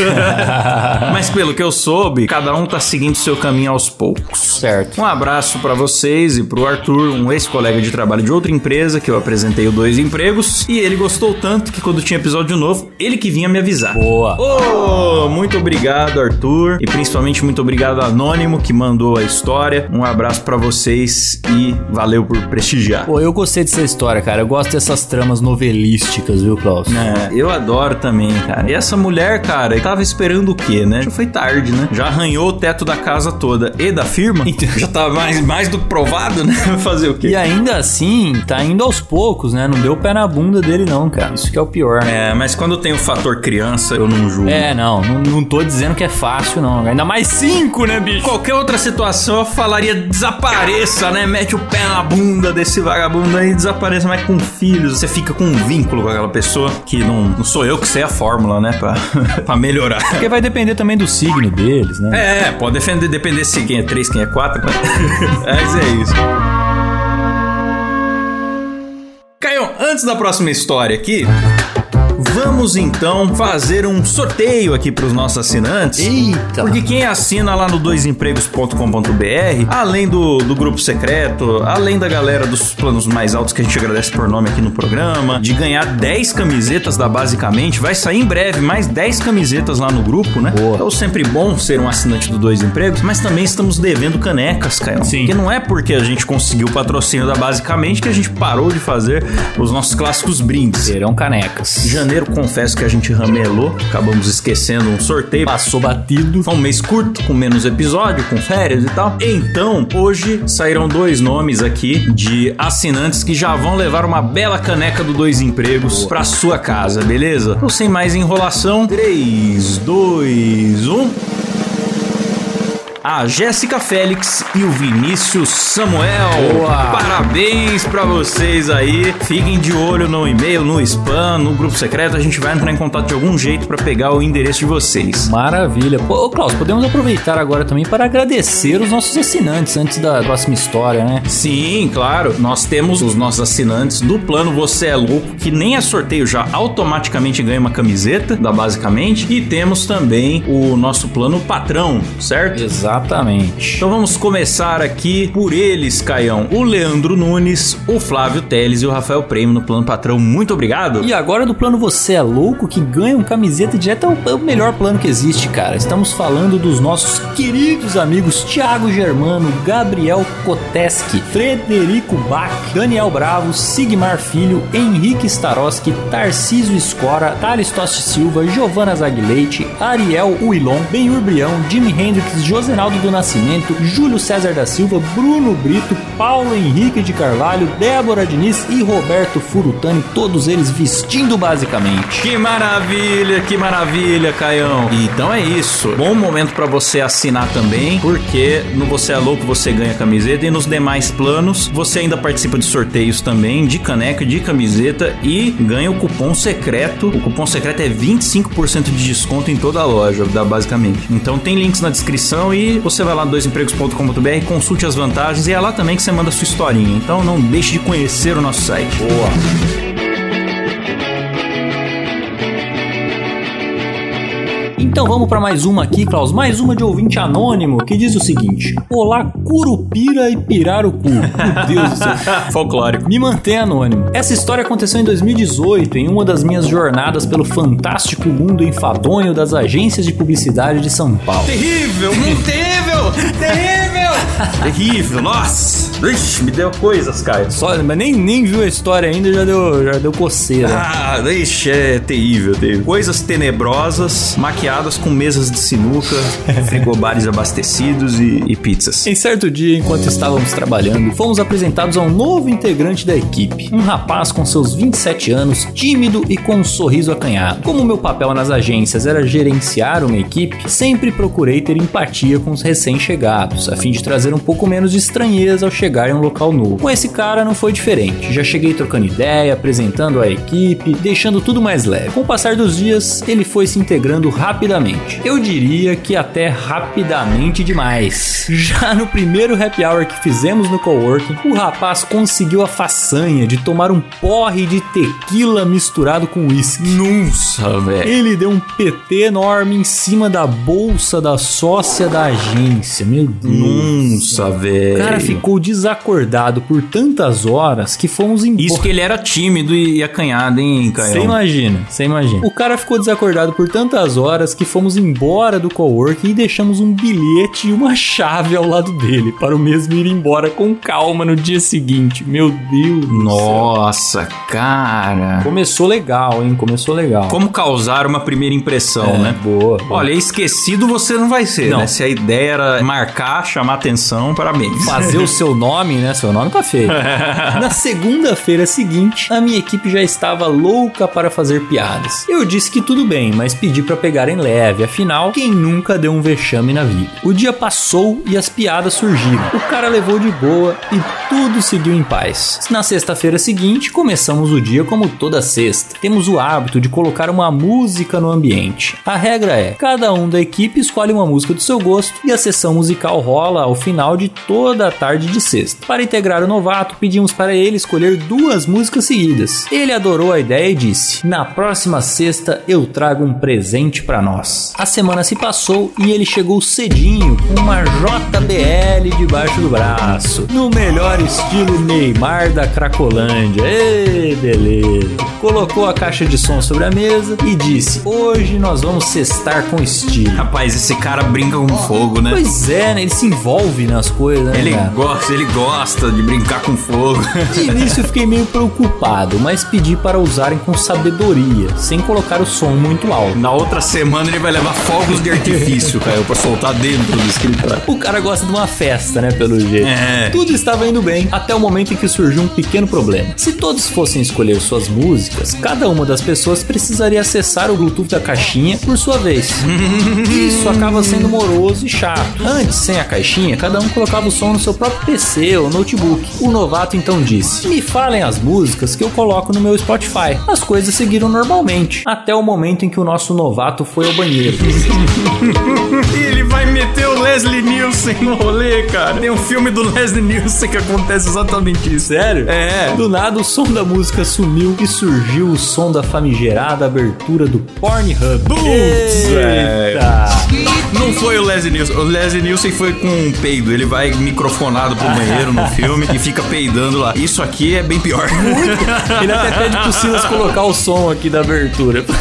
mas pelo que eu soube, cada um tá seguindo seu caminho aos poucos. Certo. Um abraço pra vocês e pro Arthur, um ex-colega de trabalho de outra empresa que eu apresentei o dois empregos e ele gostou tanto que quando tinha episódio novo, ele que vinha me avisar. Boa. Ô, muito obrigado, Arthur. E principalmente muito obrigado, Anônimo, que mandou a história. Um abraço pra vocês e valeu por prestigiar. Pô, eu gostei dessa história, cara. Eu gosto dessas tramas novelísticas, viu, Klaus? É, eu adoro também, cara. E essa mulher, cara, tava esperando o quê, né? Já foi tarde, né? Já arranhou o teto da casa toda e da firma. Já tá mais, mais do que provado, né? Fazer o quê? E ainda assim, tá indo aos poucos, né? Não deu pé na bunda dele, não, cara. Isso que é o pior. É, mas quando tem o fator criança, eu não julgo. É, não, não, não tô dizendo que é fácil, não. Ainda mais cinco, né, bicho? Qualquer outra situação eu falaria desapareça, né? Mete o pé na bunda desse vagabundo aí e desapareça, mas com filhos. Você fica com um vínculo com aquela pessoa que não, não sou eu que sei a fórmula, né? Pra, pra melhorar. Porque vai depender também do signo deles, né? É, pode defender, depender se quem é 3, quem é 4. Mas é isso. Caio, antes da próxima história aqui, vamos então fazer um sorteio aqui para os nossos assinantes. Eita! Porque quem assina lá no doisempregos.com.br, além do, do grupo secreto, além da galera dos planos mais altos que a gente agradece por nome aqui no programa, de ganhar 10 camisetas da Basicamente, vai sair em breve mais 10 camisetas lá no grupo, né? Boa. Então sempre bom ser um assinante do Dois Empregos, mas também estamos devendo canecas, Caio. Sim. Porque não é porque a gente conseguiu o patrocínio da Basicamente que a gente parou de fazer os nossos clássicos brindes. Serão canecas. Janeiro, confesso que a gente ramelou, acabamos esquecendo um sorteio. Passou batido. Foi um mês curto, com menos episódio, com férias e tal. Então, hoje saíram dois nomes aqui de assinantes que já vão levar uma bela caneca do Dois Empregos pra sua casa, beleza? Então, sem mais enrolação, 3, 2, 1. A Jéssica Félix e o Vinícius Samuel. Boa. Parabéns pra vocês aí. Fiquem de olho no e-mail, no spam, no grupo secreto. A gente vai entrar em contato de algum jeito pra pegar o endereço de vocês. Maravilha. Pô, ô, Klaus, podemos aproveitar agora também para agradecer os nossos assinantes antes da próxima história, né? Sim, claro. Nós temos os nossos assinantes do plano Você é Louco, que nem é sorteio, já automaticamente ganha uma camiseta da Basicamente. E temos também o nosso plano patrão, certo? Exatamente. Então vamos começar aqui por eles, Caião. O Leandro Nunes, o Flávio Teles e o Rafael Prêmio no plano patrão. Muito obrigado. E agora do plano Você é Louco, que ganha um camiseta direto é o, é melhor plano que existe, cara. Estamos falando dos nossos queridos amigos Thiago Germano, Gabriel Koteski, Frederico Bach, Daniel Bravo, Sigmar Filho, Henrique Staroski, Tarcísio Escora, Thales Tosti Silva, Giovana Zaguileite, Ariel Uilon, Benhur Brião, Jimi Hendrix, Josenaldo do Nascimento, Júlio César da Silva, Bruno Brito, Paulo Henrique de Carvalho, Débora Diniz e Roberto Furutani, todos eles vestindo basicamente. Que maravilha, que maravilha, Caião. Então é isso. Bom momento pra você assinar também, porque no Você é Louco você ganha camiseta e nos demais planos você ainda participa de sorteios também de caneca, de camiseta e ganha o cupom secreto. O cupom secreto é 25% de desconto em toda a loja, da basicamente. Então tem links na descrição e você vai lá no doisempregos.com.br, consulte as vantagens e é lá também que você manda a sua historinha. Então não deixe de conhecer o nosso site. Boa. Então vamos para mais uma aqui, Klaus. Mais uma de ouvinte anônimo que diz o seguinte: Olá, Curupira e Pirarucu. Meu Deus do céu. Folclórico. Me mantém anônimo. Essa história aconteceu em 2018, em uma das minhas jornadas pelo fantástico mundo enfadonho das agências de publicidade de São Paulo. Terrível, terrível, terrível, terrível, nossa. Ixi, me deu coisas, Caio. Só, mas nem, nem viu a história ainda, já deu, já deu coceira. Ah, ixi, é terrível, terrível. Coisas tenebrosas, maquiadas com mesas de sinuca, frigobares abastecidos e, e pizzas. Em certo dia, enquanto estávamos trabalhando, fomos apresentados a um novo integrante da equipe. Um rapaz com seus 27 anos, tímido e com um sorriso acanhado. Como meu papel nas agências era gerenciar uma equipe, sempre procurei ter empatia com os recém-chegados, a fim de trazer um pouco menos de estranheza ao chegar em um local novo. Com esse cara não foi diferente. Já cheguei trocando ideia, apresentando a equipe, deixando tudo mais leve. Com o passar dos dias, ele foi se integrando rapidamente. Eu diria que até rapidamente demais. Já no primeiro happy hour que fizemos no coworking, o rapaz conseguiu a façanha de tomar um porre de tequila misturado com uísque. Nossa, velho. Ele deu um PT enorme em cima da bolsa da sócia da agência. Meu Deus. Nossa, O velho. cara ficou desacordado por tantas horas que fomos embora. Isso que ele era tímido e acanhado, hein, Você Caio? imagina, você imagina. O cara ficou desacordado por tantas horas que fomos embora do coworking e deixamos um bilhete e uma chave ao lado dele para o mesmo ir embora com calma no dia seguinte. Meu Deus. do céu. Nossa, cara. Começou legal, hein? Começou legal. Como causar uma primeira impressão, É, né? Boa. boa. Olha, esquecido você não vai ser, Não. né? Se a ideia era marcar, chamar atenção, parabéns. fazer o seu nome, né? Seu nome tá feio. Na segunda-feira seguinte, a minha equipe já estava louca para fazer piadas. Eu disse que tudo bem, mas pedi para pegarem leve, afinal, quem nunca deu um vexame na vida? O dia passou e as piadas surgiram. O cara levou de boa e tudo seguiu em paz. Na sexta-feira seguinte, começamos o dia como toda sexta. Temos o hábito de colocar uma música no ambiente. A regra é: cada um da equipe escolhe uma música do seu gosto e a sessão musical rola ao final de toda a tarde de sexta. Para integrar o novato, pedimos para ele escolher duas músicas seguidas. Ele adorou a ideia e disse: Na próxima sexta eu trago um presente para nós. A semana se passou e ele chegou cedinho com uma JBL debaixo do braço, no melhor estilo Neymar da Cracolândia. Ei, beleza. Colocou a caixa de som sobre a mesa e disse: Hoje nós vamos cestar com estilo. Rapaz, esse cara brinca com fogo, né? Pois é, né? Ele se envolve nas coisas, né? Ele cara? gosta, ele gosta de brincar com fogo. De início eu fiquei meio preocupado, mas pedi para usarem com sabedoria, sem colocar o som muito alto. Na outra semana ele vai levar fogos de artifício, Caio, pra soltar dentro do escritório. O cara gosta de uma festa, né, pelo jeito. É. Tudo estava indo bem, até o momento em que surgiu um pequeno problema. Se todos fossem escolher suas músicas, cada uma das pessoas precisaria acessar o Bluetooth da caixinha por sua vez. Isso acaba sendo moroso e chato. Antes, sem a caixinha, cada um colocava o som no seu próprio PC ou notebook. O novato então disse: Me falem as músicas que eu coloco no meu Spotify. As coisas seguiram normalmente, até o momento em que o nosso novato foi ao banheiro. Ele vai meter o Leslie Nielsen no rolê, cara. Tem um filme do Leslie Nielsen que acontece exatamente isso. Sério? É. Do nada o som da música sumiu e surgiu o som da famigerada abertura do Pornhub. Putz, Eita! Não foi o Leslie Nielsen. O Leslie Nielsen foi com um peido. Ele vai microfonado pro banheiro no filme e fica peidando lá. Isso aqui é bem pior. Ele até pede pro Silas colocar o som aqui da abertura.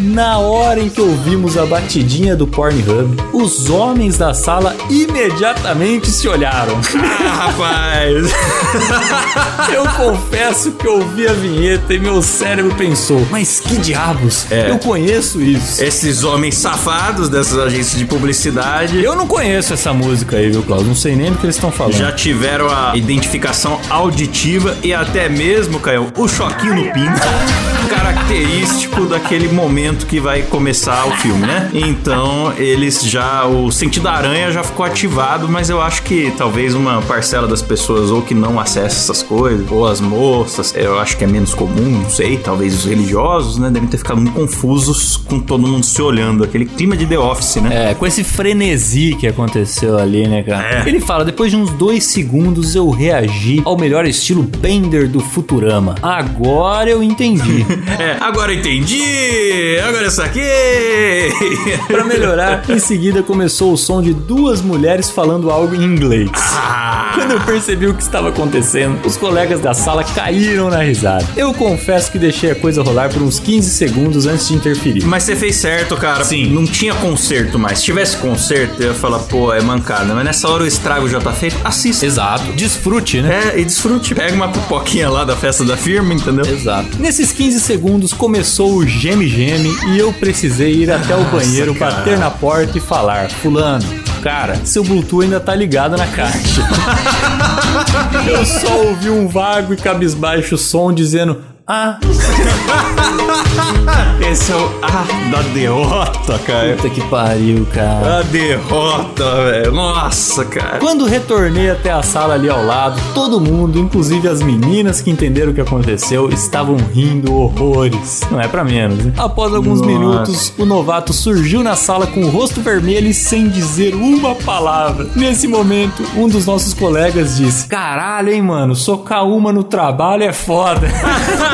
Na hora em que ouvimos a batidinha do Pornhub, os homens da sala imediatamente se olharam. ah, rapaz. Eu confesso que ouvi a vinheta e meu cérebro pensou: mas que diabos? É. Eu conheço isso. Esses homens safados dessas agências de publicidade Eu não conheço essa música aí, viu, Klaus? Não sei nem do que eles estão falando. Já tiveram a identificação auditiva e até mesmo, Caio, o choquinho no pinto. Característico daquele momento que vai começar o filme, né? Então, eles já. O sentido da aranha já ficou ativado, mas eu acho que talvez uma parcela das pessoas ou que não acessa essas coisas, ou as moças, eu acho que é menos comum, não sei. Talvez os religiosos, né? Devem ter ficado muito confusos com todo mundo se olhando. Aquele clima de The Office, né? É, com esse frenesi que aconteceu ali, né, cara? É. Ele fala, depois de uns dois segundos eu reagi ao melhor estilo Bender do Futurama. Agora eu entendi. É, agora eu entendi! Agora eu saquei! Pra melhorar, em seguida começou o som de duas mulheres falando algo em inglês. Ah, Quando eu percebi o que estava acontecendo, os colegas da sala caíram na risada. Eu confesso que deixei a coisa rolar por uns 15 segundos antes de interferir. Mas você fez certo, cara. Sim. Não tinha conserto mais. Se tivesse conserto, eu ia falar, pô, é mancada. Mas nessa hora o estrago já tá feito. Assista. Exato. Desfrute, né? É, e desfrute. Pega uma pipoquinha lá da festa da firma, entendeu? Exato. Nesses 15 segundos começou o geme-geme e eu precisei ir até o banheiro, bater na porta e falar: Fulano, cara, seu Bluetooth ainda tá ligado na caixa. eu só ouvi um vago e cabisbaixo som dizendo: Ah, Esse é o A da derrota, cara. puta que pariu, cara. A derrota, velho. Nossa, cara. Quando retornei até a sala ali ao lado, todo mundo, inclusive as meninas que entenderam o que aconteceu, estavam rindo horrores. Não é pra menos, né? Após alguns Nossa. minutos, o novato surgiu na sala com o rosto vermelho e sem dizer uma palavra. Nesse momento, um dos nossos colegas disse: Caralho, hein, mano, socar uma no trabalho é foda.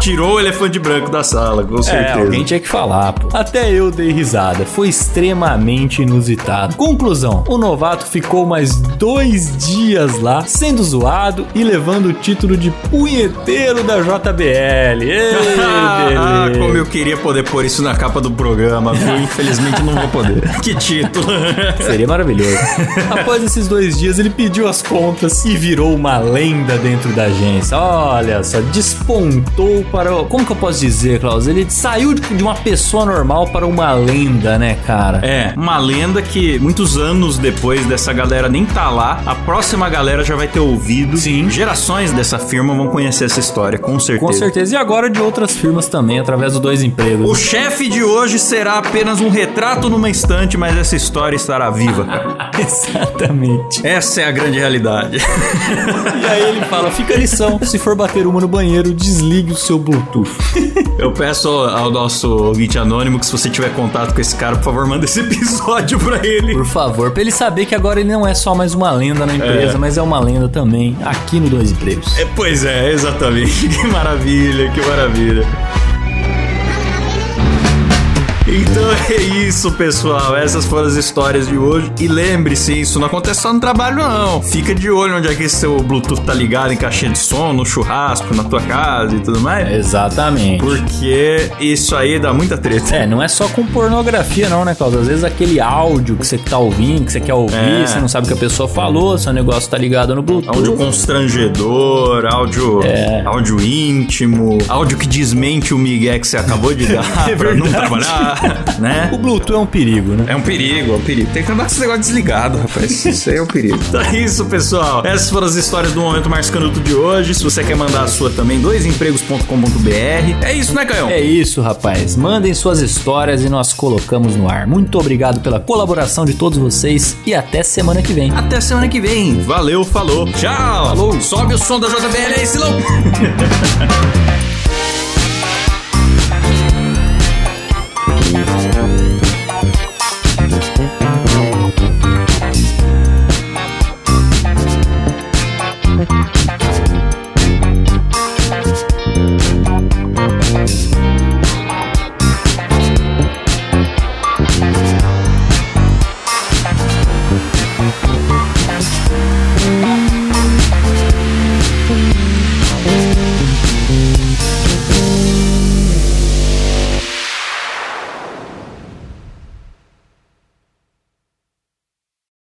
Tirou o elefante branco da sala, com É, certeza. alguém tinha que falar, pô. Até eu dei risada. Foi extremamente inusitado. Conclusão: o novato ficou mais dois dias lá, sendo zoado e levando o título de punheteiro da JBL. Ei, Ah, como eu queria poder pôr isso na capa do programa, viu? Infelizmente não vou poder. Que título. Seria maravilhoso. Após esses dois dias, ele pediu as contas e virou uma lenda dentro da agência. Olha só, despontou para. Como que eu posso dizer, Klaus? Ele saiu de uma pessoa normal para uma lenda, né, cara? É, uma lenda que muitos anos depois dessa galera nem tá lá, a próxima galera já vai ter ouvido. Sim. Gerações dessa firma vão conhecer essa história, com certeza. Com certeza. E agora de outras firmas também, através dos dois empregos. O chefe de hoje será apenas um retrato numa estante, mas essa história estará viva. Exatamente. Essa é a grande realidade. E aí ele fala: fica a lição. Se for bater uma no banheiro, desligue o seu Bluetooth. Eu peço ao nosso ouvinte anônimo que se você tiver contato com esse cara, por favor, manda esse episódio pra ele. Por favor, pra ele saber que agora ele não é só mais uma lenda na empresa, É. mas é uma lenda também aqui no Dois Empregos. É, pois é, exatamente. Que maravilha, que maravilha. Então é isso, pessoal. Essas foram as histórias de hoje. E lembre-se, isso não acontece só no trabalho, não. Fica de olho onde é que seu Bluetooth tá ligado em caixinha de som, no churrasco, na tua casa e tudo mais. Exatamente. Porque isso aí dá muita treta. É, não é só com pornografia, não, né, Cláudio? Às vezes aquele áudio que você tá ouvindo, que você quer ouvir, É. você não sabe o que a pessoa falou, seu negócio tá ligado no Bluetooth. Áudio constrangedor, áudio, É. áudio íntimo, áudio que desmente o migué que você acabou de dar pra não verdade. né? O Bluetooth é um perigo, né? É um perigo, é um perigo. Tem que andar com esse negócio desligado, rapaz. Isso aí é um perigo. Então é isso, pessoal. Essas foram as histórias do Momento Mais Canuto de hoje. Se você quer mandar a sua também, doisempregos.com.br. É isso, né, Caio? É isso, rapaz. Mandem suas histórias e nós colocamos no ar. Muito obrigado pela colaboração de todos vocês e até semana que vem. Até semana que vem. Valeu, falou. Tchau. Falou. Sobe o som da JBL aí, Silão.